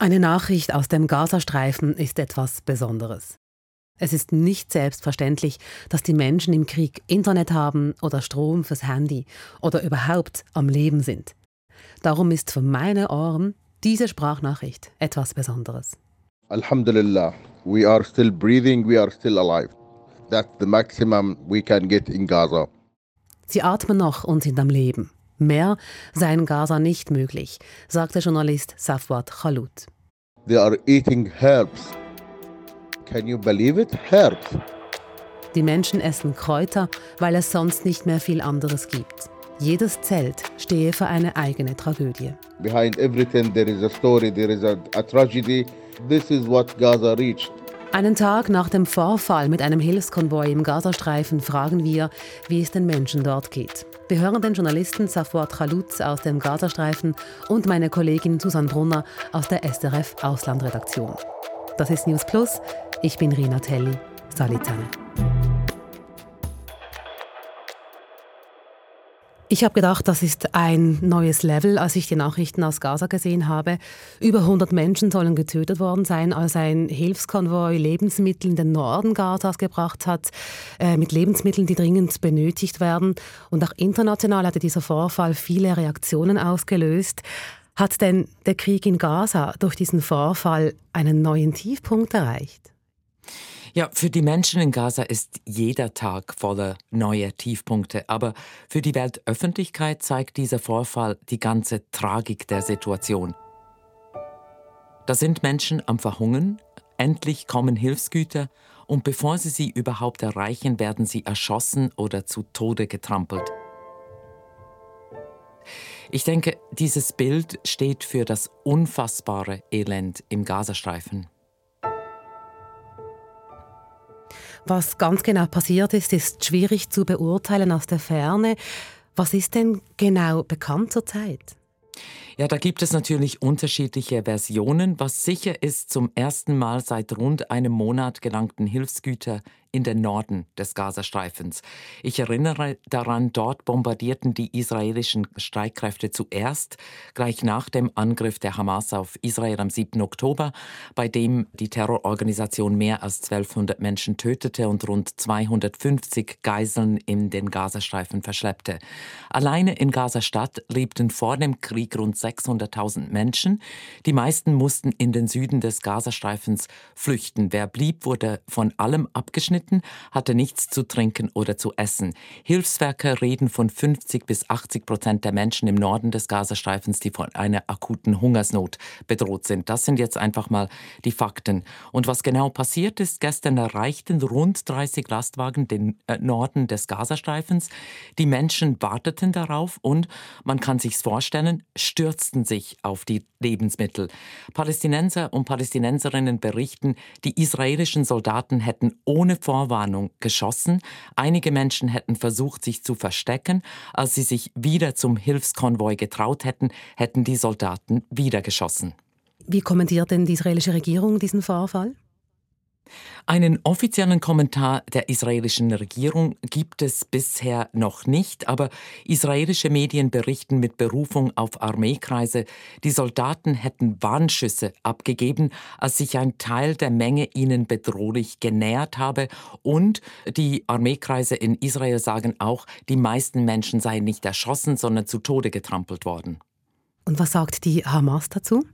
Eine Nachricht aus dem Gazastreifen ist etwas Besonderes. Es ist nicht selbstverständlich, dass die Menschen im Krieg Internet haben oder Strom fürs Handy oder überhaupt am Leben sind. Darum ist für meine Ohren diese Sprachnachricht etwas Besonderes. Alhamdulillah, we are still breathing, we are still alive. That's the maximum we can get in Gaza. Sie atmen noch und sind am Leben. Mehr sei in Gaza nicht möglich, sagt der Journalist Safwat Khalut. They are eating herbs. Can you believe it? Herbs. Die Menschen essen Kräuter, weil es sonst nicht mehr viel anderes gibt. Jedes Zelt stehe für eine eigene Tragödie. Behind everything there is a story, there is a, a tragedy. This is what Gaza reached. Einen Tag nach dem Vorfall mit einem Hilfskonvoi im Gazastreifen fragen wir, wie es den Menschen dort geht. Wir hören den Journalisten Safwat Khalutz aus dem Gazastreifen und meine Kollegin Susanne Brunner aus der SRF Auslandredaktion. Das ist News Plus. Ich bin Rina Telli. Salut zusammen. Ich habe gedacht, das ist ein neues Level, als ich die Nachrichten aus Gaza gesehen habe. Über 100 Menschen sollen getötet worden sein, als ein Hilfskonvoi Lebensmittel in den Norden Gazas gebracht hat, äh, mit Lebensmitteln, die dringend benötigt werden. Und auch international hatte dieser Vorfall viele Reaktionen ausgelöst. Hat denn der Krieg in Gaza durch diesen Vorfall einen neuen Tiefpunkt erreicht? Ja, für die Menschen in Gaza ist jeder Tag voller neuer Tiefpunkte. Aber für die Weltöffentlichkeit zeigt dieser Vorfall die ganze Tragik der Situation. Da sind Menschen am Verhungern, endlich kommen Hilfsgüter und bevor sie sie überhaupt erreichen, werden sie erschossen oder zu Tode getrampelt. Ich denke, dieses Bild steht für das unfassbare Elend im Gazastreifen. Was ganz genau passiert ist, ist schwierig zu beurteilen aus der Ferne. Was ist denn genau bekannt zurzeit? Ja, da gibt es natürlich unterschiedliche Versionen. Was sicher ist, zum ersten Mal seit rund einem Monat gelangten Hilfsgüter in den Norden des Gazastreifens. Ich erinnere daran, dort bombardierten die israelischen Streitkräfte zuerst, gleich nach dem Angriff der Hamas auf Israel am 7. Oktober, bei dem die Terrororganisation mehr als 1200 Menschen tötete und rund 250 Geiseln in den Gazastreifen verschleppte. Alleine in Gaza-Stadt lebten vor dem Krieg rund 600.000 Menschen. Die meisten mussten in den Süden des Gazastreifens flüchten. Wer blieb, wurde von allem abgeschnitten hatte nichts zu trinken oder zu essen. Hilfswerker reden von 50 bis 80 Prozent der Menschen im Norden des Gazastreifens, die von einer akuten Hungersnot bedroht sind. Das sind jetzt einfach mal die Fakten. Und was genau passiert ist, gestern erreichten rund 30 Lastwagen den äh, Norden des Gazastreifens. Die Menschen warteten darauf und, man kann sich's vorstellen, stürzten sich auf die Lebensmittel. Palästinenser und Palästinenserinnen berichten, die israelischen Soldaten hätten ohne Vorwarnung geschossen. Einige Menschen hätten versucht, sich zu verstecken. Als sie sich wieder zum Hilfskonvoi getraut hätten, hätten die Soldaten wieder geschossen. Wie kommentiert denn die israelische Regierung diesen Vorfall? Einen offiziellen Kommentar der israelischen Regierung gibt es bisher noch nicht, aber israelische Medien berichten mit Berufung auf Armeekreise, die Soldaten hätten Warnschüsse abgegeben, als sich ein Teil der Menge ihnen bedrohlich genähert habe und die Armeekreise in Israel sagen auch, die meisten Menschen seien nicht erschossen, sondern zu Tode getrampelt worden. Und was sagt die Hamas dazu?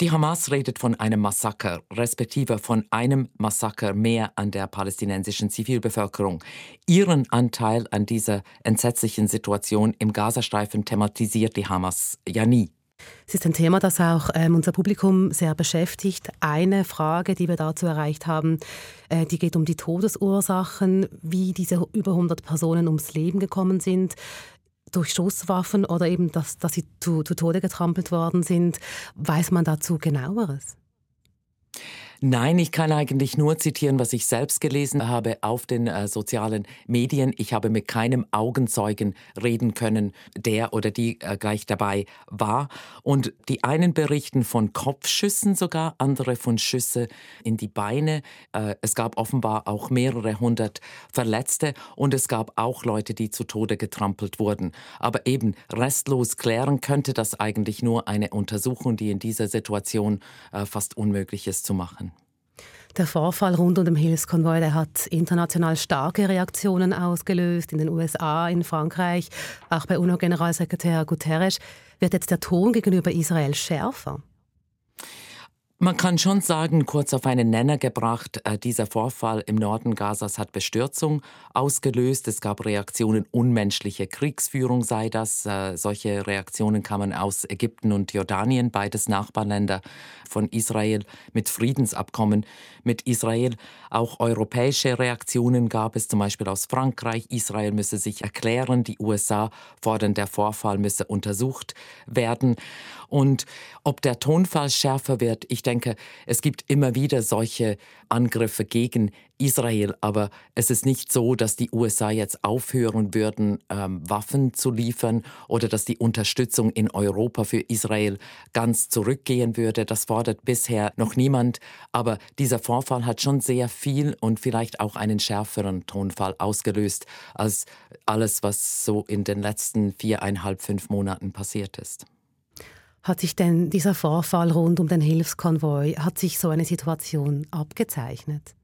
Die Hamas redet von einem Massaker, respektive von einem Massaker mehr an der palästinensischen Zivilbevölkerung. Ihren Anteil an dieser entsetzlichen Situation im Gazastreifen thematisiert die Hamas ja nie. Es ist ein Thema, das auch ähm, unser Publikum sehr beschäftigt. Eine Frage, die wir dazu erreicht haben, äh, die geht um die Todesursachen, wie diese über 100 Personen ums Leben gekommen sind durch Schusswaffen oder eben, dass, dass sie zu, zu Tode getrampelt worden sind. Weiß man dazu genaueres? Nein, ich kann eigentlich nur zitieren, was ich selbst gelesen habe auf den äh, sozialen Medien. Ich habe mit keinem Augenzeugen reden können, der oder die äh, gleich dabei war. Und die einen berichten von Kopfschüssen sogar, andere von Schüsse in die Beine. Äh, es gab offenbar auch mehrere hundert Verletzte und es gab auch Leute, die zu Tode getrampelt wurden. Aber eben restlos klären könnte das eigentlich nur eine Untersuchung, die in dieser Situation äh, fast unmöglich ist zu machen. Der Vorfall rund um den Hilfskonvoi der hat international starke Reaktionen ausgelöst, in den USA, in Frankreich, auch bei UNO-Generalsekretär Guterres. Wird jetzt der Ton gegenüber Israel schärfer? Man kann schon sagen, kurz auf einen Nenner gebracht, äh, dieser Vorfall im Norden Gazas hat Bestürzung ausgelöst. Es gab Reaktionen, unmenschliche Kriegsführung sei das. Äh, solche Reaktionen kamen aus Ägypten und Jordanien, beides Nachbarländer von Israel mit Friedensabkommen mit Israel. Auch europäische Reaktionen gab es, zum Beispiel aus Frankreich. Israel müsse sich erklären, die USA fordern, der Vorfall müsse untersucht werden. Und ob der Tonfall schärfer wird, ich es gibt immer wieder solche Angriffe gegen Israel, aber es ist nicht so, dass die USA jetzt aufhören würden, ähm, Waffen zu liefern oder dass die Unterstützung in Europa für Israel ganz zurückgehen würde. Das fordert bisher noch niemand, aber dieser Vorfall hat schon sehr viel und vielleicht auch einen schärferen Tonfall ausgelöst als alles, was so in den letzten viereinhalb, fünf Monaten passiert ist. Hat sich denn dieser Vorfall rund um den Hilfskonvoi, hat sich so eine Situation abgezeichnet?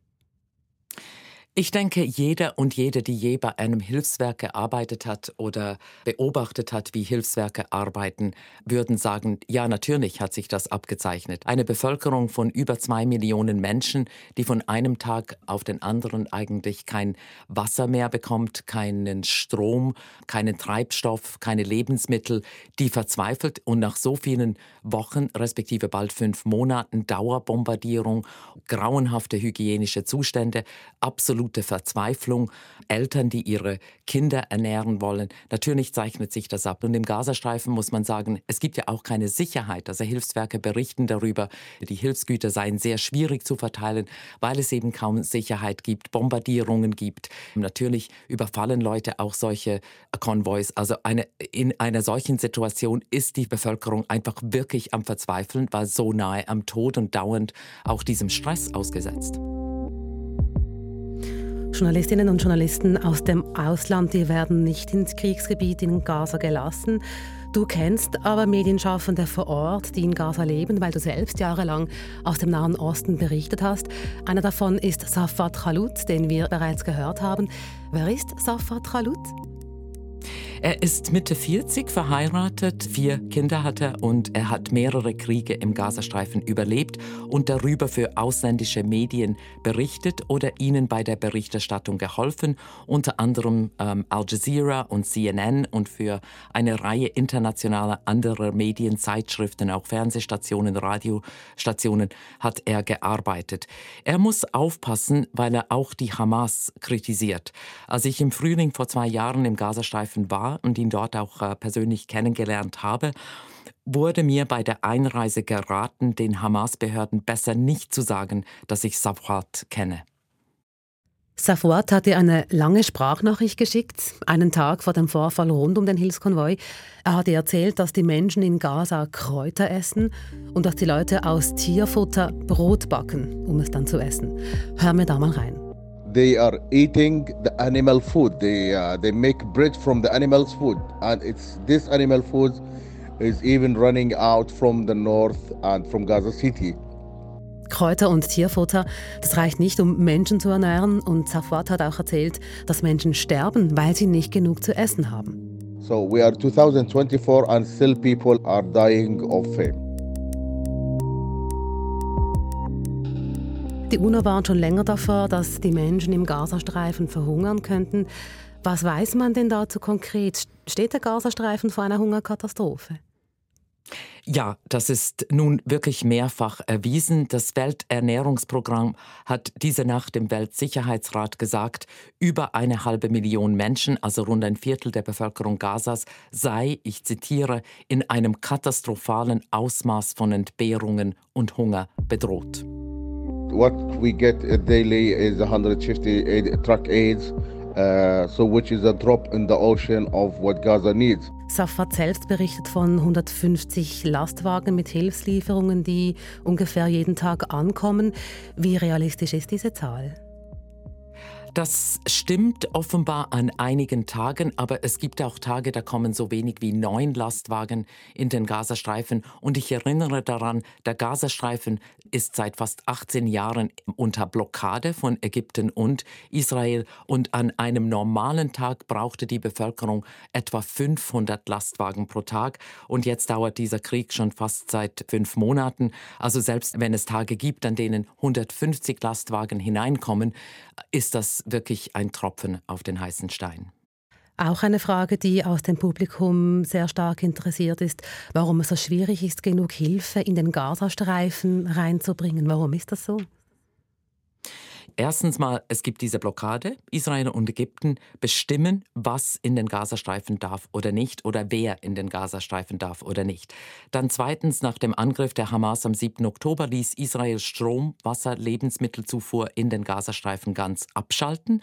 Ich denke, jeder und jede, die je bei einem Hilfswerk gearbeitet hat oder beobachtet hat, wie Hilfswerke arbeiten, würden sagen, ja, natürlich hat sich das abgezeichnet. Eine Bevölkerung von über zwei Millionen Menschen, die von einem Tag auf den anderen eigentlich kein Wasser mehr bekommt, keinen Strom, keinen Treibstoff, keine Lebensmittel, die verzweifelt und nach so vielen Wochen, respektive bald fünf Monaten Dauerbombardierung, grauenhafte hygienische Zustände, absolut absolute Verzweiflung, Eltern, die ihre Kinder ernähren wollen. Natürlich zeichnet sich das ab. Und im Gazastreifen muss man sagen, es gibt ja auch keine Sicherheit. Also Hilfswerke berichten darüber, die Hilfsgüter seien sehr schwierig zu verteilen, weil es eben kaum Sicherheit gibt, Bombardierungen gibt. Natürlich überfallen Leute auch solche Konvois. Also eine, in einer solchen Situation ist die Bevölkerung einfach wirklich am Verzweifeln, weil so nahe am Tod und dauernd auch diesem Stress ausgesetzt. Journalistinnen und Journalisten aus dem Ausland, die werden nicht ins Kriegsgebiet in Gaza gelassen. Du kennst aber Medienschaffende vor Ort, die in Gaza leben, weil du selbst jahrelang aus dem Nahen Osten berichtet hast. Einer davon ist Safat Khalut, den wir bereits gehört haben. Wer ist Safat Khalut? Er ist Mitte 40, verheiratet, vier Kinder hat er und er hat mehrere Kriege im Gazastreifen überlebt und darüber für ausländische Medien berichtet oder ihnen bei der Berichterstattung geholfen, unter anderem ähm, Al Jazeera und CNN und für eine Reihe internationaler anderer Medien, Zeitschriften, auch Fernsehstationen, Radiostationen hat er gearbeitet. Er muss aufpassen, weil er auch die Hamas kritisiert. Als ich im Frühling vor zwei Jahren im Gazastreifen war, und ihn dort auch äh, persönlich kennengelernt habe, wurde mir bei der Einreise geraten, den Hamas-Behörden besser nicht zu sagen, dass ich Safwat kenne. Safwat hat dir eine lange Sprachnachricht geschickt, einen Tag vor dem Vorfall rund um den Hilfskonvoi. Er hat dir erzählt, dass die Menschen in Gaza Kräuter essen und dass die Leute aus Tierfutter Brot backen, um es dann zu essen. Hör mir da mal rein. They are eating the animal food. They uh, they make bread from the animal's food, and it's this animal food is even running out from the north and from Gaza City. Kräuter und Tierfutter, das reicht nicht, um Menschen zu ernähren. Und Safwat hat auch erzählt, dass Menschen sterben, weil sie nicht genug zu essen haben. So we are 2024 and still people are dying of fame. Die UNO warnt schon länger davor, dass die Menschen im Gazastreifen verhungern könnten. Was weiß man denn dazu konkret? Steht der Gazastreifen vor einer Hungerkatastrophe? Ja, das ist nun wirklich mehrfach erwiesen. Das Welternährungsprogramm hat diese Nacht im Weltsicherheitsrat gesagt, über eine halbe Million Menschen, also rund ein Viertel der Bevölkerung Gazas, sei, ich zitiere, in einem katastrophalen Ausmaß von Entbehrungen und Hunger bedroht. What we get daily is 150 truck aids, uh, so which is a drop in the ocean of what Gaza needs. Safat selbst berichtet von 150 Lastwagen mit Hilfslieferungen, die ungefähr jeden Tag ankommen. Wie realistisch ist diese Zahl? Das stimmt offenbar an einigen Tagen, aber es gibt auch Tage, da kommen so wenig wie neun Lastwagen in den Gazastreifen. Und ich erinnere daran, der Gazastreifen ist seit fast 18 Jahren unter Blockade von Ägypten und Israel. Und an einem normalen Tag brauchte die Bevölkerung etwa 500 Lastwagen pro Tag. Und jetzt dauert dieser Krieg schon fast seit fünf Monaten. Also selbst wenn es Tage gibt, an denen 150 Lastwagen hineinkommen, ist das wirklich ein Tropfen auf den heißen Stein. Auch eine Frage, die aus dem Publikum sehr stark interessiert ist, warum es so schwierig ist, genug Hilfe in den Gazastreifen reinzubringen. Warum ist das so? Erstens mal, es gibt diese Blockade. Israel und Ägypten bestimmen, was in den Gazastreifen darf oder nicht oder wer in den Gazastreifen darf oder nicht. Dann zweitens, nach dem Angriff der Hamas am 7. Oktober ließ Israel Strom, Wasser, Lebensmittelzufuhr in den Gazastreifen ganz abschalten.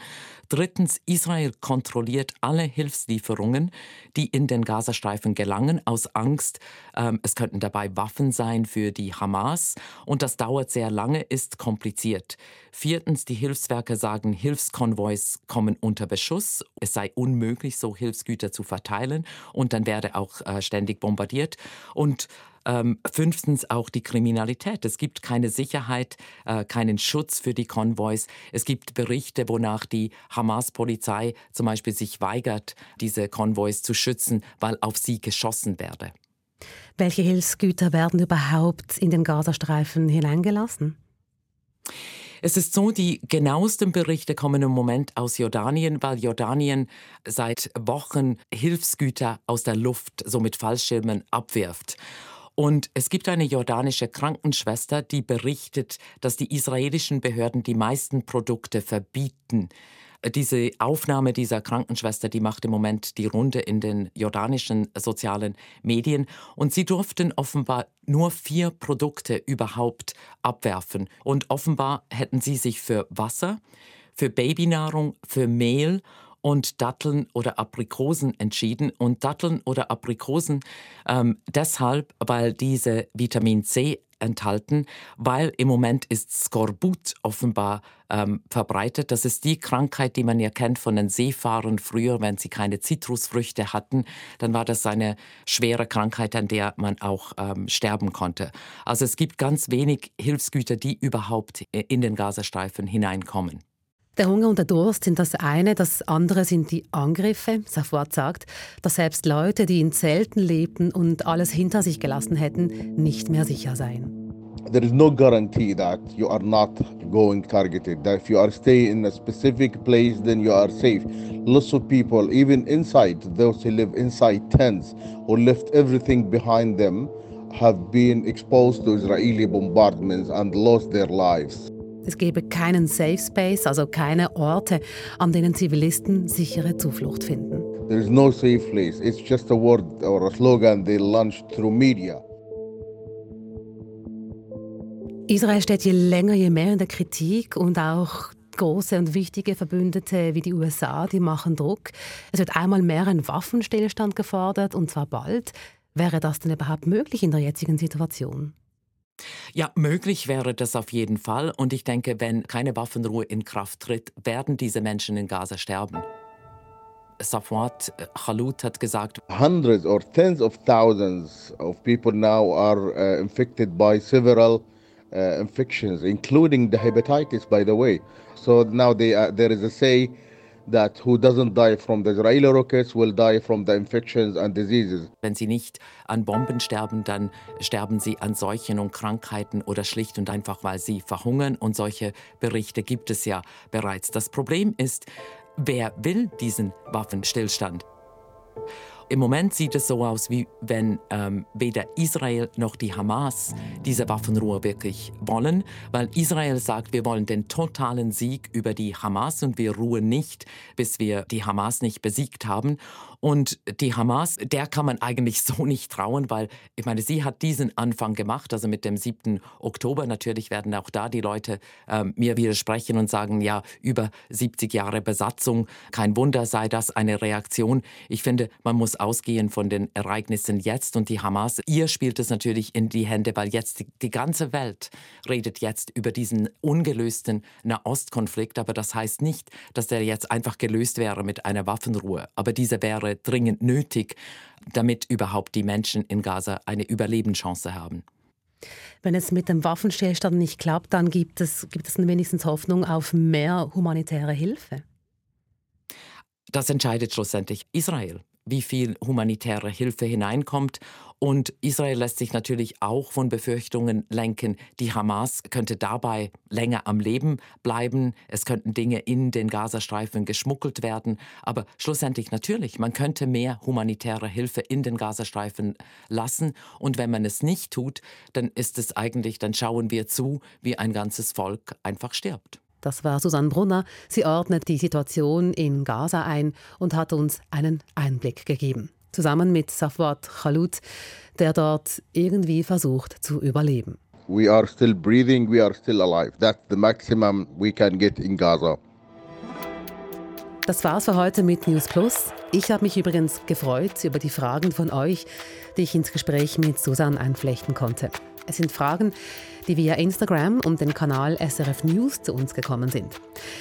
Drittens, Israel kontrolliert alle Hilfslieferungen, die in den Gazastreifen gelangen, aus Angst, ähm, es könnten dabei Waffen sein für die Hamas. Und das dauert sehr lange, ist kompliziert. Viertens, die Hilfswerke sagen, Hilfskonvois kommen unter Beschuss. Es sei unmöglich, so Hilfsgüter zu verteilen. Und dann werde auch äh, ständig bombardiert. Und ähm, fünftens auch die Kriminalität. Es gibt keine Sicherheit, äh, keinen Schutz für die Konvois. Es gibt Berichte, wonach die Hamas-Polizei zum Beispiel sich weigert, diese Konvois zu schützen, weil auf sie geschossen werde. Welche Hilfsgüter werden überhaupt in den Gazastreifen hineingelassen? Es ist so, die genauesten Berichte kommen im Moment aus Jordanien, weil Jordanien seit Wochen Hilfsgüter aus der Luft, so mit Fallschirmen, abwirft. Und es gibt eine jordanische Krankenschwester, die berichtet, dass die israelischen Behörden die meisten Produkte verbieten diese Aufnahme dieser Krankenschwester, die macht im Moment die Runde in den jordanischen sozialen Medien. Und sie durften offenbar nur vier Produkte überhaupt abwerfen. Und offenbar hätten sie sich für Wasser, für Babynahrung, für Mehl und Datteln oder Aprikosen entschieden. Und Datteln oder Aprikosen ähm, deshalb, weil diese Vitamin C enthalten, weil im Moment ist Skorbut offenbar ähm, verbreitet. Das ist die Krankheit, die man ja kennt von den Seefahrern früher, wenn sie keine Zitrusfrüchte hatten, dann war das eine schwere Krankheit, an der man auch ähm, sterben konnte. Also es gibt ganz wenig Hilfsgüter, die überhaupt in den Gazastreifen hineinkommen. Der Hunger und der Durst sind das eine, das andere sind die Angriffe. Safwat sagt, dass selbst Leute, die in Zelten lebten und alles hinter sich gelassen hätten, nicht mehr sicher seien. There is no guarantee that you are not going targeted. That if you are staying in a specific place, then you are safe. Lots of people, even inside, those who live inside tents or left everything behind them, have been exposed to Israeli bombardments and lost their lives. Es gebe keinen Safe Space, also keine Orte, an denen Zivilisten sichere Zuflucht finden. There is no safe place. It's just a word or a slogan they launched through media. Israel steht je länger, je mehr in der Kritik und auch große und wichtige Verbündete wie die USA, die machen Druck. Es wird einmal mehr ein Waffenstillstand gefordert und zwar bald. Wäre das denn überhaupt möglich in der jetzigen Situation? Ja, möglich wäre das auf jeden Fall. Und ich denke, wenn keine Waffenruhe in Kraft tritt, werden diese Menschen in Gaza sterben. Safwat äh, Khalut hat gesagt, Hundreds or tens of thousands of people now are uh, infected by several uh, infections, including the hepatitis, by the way. So now they, uh, there is a say that who doesn't die from the Israeli rockets will die from the infections and diseases. Wenn sie nicht an Bomben sterben, dann sterben sie an Seuchen und Krankheiten oder schlicht und einfach, weil sie verhungern. Und solche Berichte gibt es ja bereits. Das Problem ist, wer will diesen Waffenstillstand? Im Moment sieht es so aus, wie wenn ähm, weder Israel noch die Hamas diese Waffenruhe wirklich wollen, weil Israel sagt, wir wollen den totalen Sieg über die Hamas und wir ruhen nicht, bis wir die Hamas nicht besiegt haben. Und die Hamas, der kann man eigentlich so nicht trauen, weil ich meine, sie hat diesen Anfang gemacht, also mit dem 7. Oktober. Natürlich werden auch da die Leute äh, mir widersprechen und sagen, ja, über 70 Jahre Besatzung, kein Wunder sei das eine Reaktion. Ich finde, man muss ausgehen von den Ereignissen jetzt und die Hamas, ihr spielt es natürlich in die Hände, weil jetzt die, die ganze Welt redet jetzt über diesen ungelösten Nahostkonflikt, aber das heißt nicht, dass der jetzt einfach gelöst wäre mit einer Waffenruhe. Aber diese wäre dringend nötig, damit überhaupt die Menschen in Gaza eine Überlebenschance haben. Wenn es mit dem Waffenstillstand nicht klappt, dann gibt es, gibt es wenigstens Hoffnung auf mehr humanitäre Hilfe. Das entscheidet schlussendlich Israel wie viel humanitäre Hilfe hineinkommt. Und Israel lässt sich natürlich auch von Befürchtungen lenken, die Hamas könnte dabei länger am Leben bleiben. Es könnten Dinge in den Gazastreifen geschmuggelt werden. Aber schlussendlich natürlich, man könnte mehr humanitäre Hilfe in den Gazastreifen lassen. Und wenn man es nicht tut, dann ist es eigentlich, dann schauen wir zu, wie ein ganzes Volk einfach stirbt. Das war Susanne Brunner. Sie ordnet die Situation in Gaza ein und hat uns einen Einblick gegeben. Zusammen mit Safwat Khalut, der dort irgendwie versucht zu überleben. We are still breathing, we are still alive. That's the maximum we can get in Gaza. Das war's für heute mit News Plus. Ich habe mich übrigens gefreut über die Fragen von euch, die ich ins Gespräch mit Susanne einflechten konnte. Es sind Fragen, die via Instagram und den Kanal SRF News zu uns gekommen sind.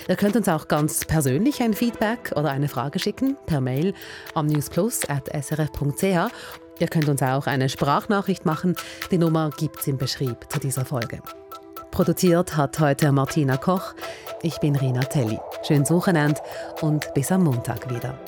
Ihr könnt uns auch ganz persönlich ein Feedback oder eine Frage schicken per Mail am newsplus.srf.ch. Ihr könnt uns auch eine Sprachnachricht machen. Die Nummer gibt es im Beschrieb zu dieser Folge. Produziert hat heute Martina Koch. Ich bin Rina Telli. Schönes Wochenende und bis am Montag wieder.